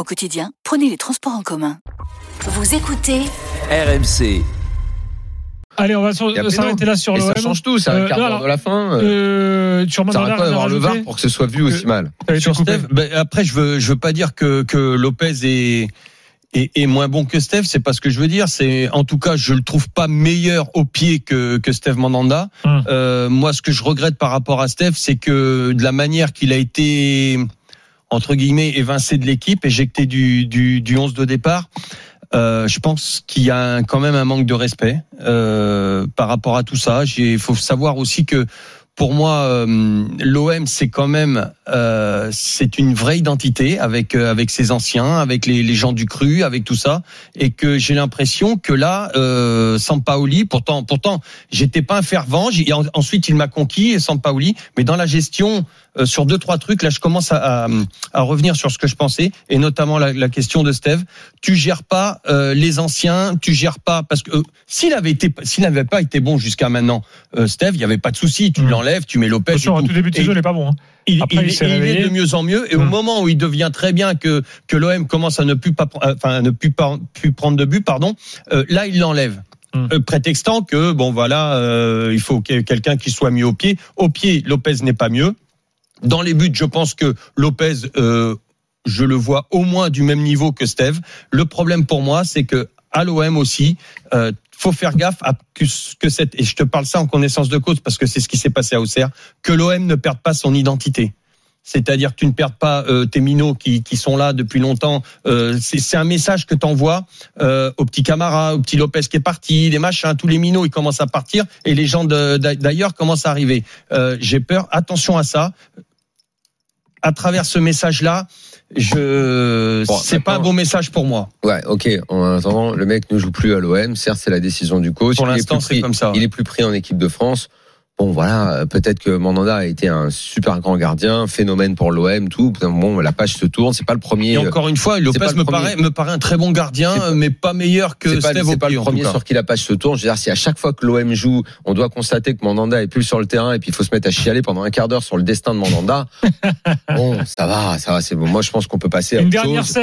Au quotidien, prenez les transports en commun. Vous écoutez RMC. Allez, on va s'arrêter là sur le ça change tout, c'est un Euh, quart d'heure de la fin. euh, Euh, tu remontes Ça pas d'avoir le VAR pour que ce soit vu aussi mal. T'as été Sur. Steph, ben, après, je veux, je veux pas dire que, que Lopez est, est, est moins bon que Steph. C'est pas ce que je veux dire. C'est, en tout cas, je le trouve pas meilleur au pied que, que Steph Mandanda. Hum. Euh, moi, ce que je regrette par rapport à Steph, c'est que de la manière qu'il a été, entre guillemets, évincé de l'équipe, éjecté du, du, du 11 de départ, euh, je pense qu'il y a un- quand même un manque de respect euh, par rapport à tout ça. Il faut savoir aussi que pour moi, euh, l'OM, c'est quand même, euh, c'est une vraie identité avec euh, avec ses anciens, avec les, les gens du cru, avec tout ça, et que j'ai l'impression que là, euh, Sampaoli, pourtant, pourtant, j'étais pas un fervent. ensuite, il m'a conquis, Sampaoli, mais dans la gestion, sur deux trois trucs, là, je commence à, à, à revenir sur ce que je pensais, et notamment la, la question de Steve. Tu gères pas les anciens, tu gères pas parce que s'il avait été, s'il n'avait pas été bon jusqu'à maintenant, Steve, il y avait pas de souci. Tu Mm. Tu mets Lopez. tout. début de saison, il n'est pas bon. hein. il, Après, il- il s'est il est de mieux en mieux. Et au Mm. moment où il devient très bien que que l'OM commence à ne plus pas, enfin à ne plus, pas- plus prendre de but, pardon, euh, là il l'enlève. Mm. Euh, prétextant que bon voilà, euh, il faut quelqu'un qui soit mieux au pied. Au pied, Lopez n'est pas mieux. Dans les buts, je pense que Lopez, euh, je le vois au moins du même niveau que Steve. Le problème pour moi, c'est que à l'OM aussi, euh, faut faire gaffe à que, que cette et je te parle ça en connaissance de cause parce que c'est ce qui s'est passé à Auxerre, que l'OM ne perde pas son identité. C'est-à-dire que tu ne perds pas euh, tes minots qui, qui sont là depuis longtemps. Euh, c'est un message que tu envoies euh, au petit Camara, au petit Lopez qui est parti, les machins, tous les minots ils commencent à partir et les gens d'ailleurs commencent à arriver. Euh, J'ai peur. Attention à ça. À travers ce message-là, je Bon, c'est pas un bon message pour moi. Ouais, ok. En attendant, le mec ne joue plus à l'OM. Certes, c'est la décision du coach. Pour l'instant, c'est comme ça. Il est plus pris en équipe de France. Bon, voilà. euh, Peut-être que Mandanda a été un super grand gardien, phénomène pour l'OM, tout. Bon, la page se tourne. C'est pas le premier. Et encore une fois, Lopez me paraît me paraît un très bon gardien, pas- mais pas meilleur que Steve c'est pas le premier sur qui la page se tourne. Je veux dire, si à chaque fois que l'OM joue, on doit constater que Mandanda est plus sur le terrain et puis il faut se mettre à chialer pendant un quart d'heure sur le destin de Mandanda. bon, ça va, ça va, c'est bon. Moi, je pense qu'on peut passer à Une autre dernière chose.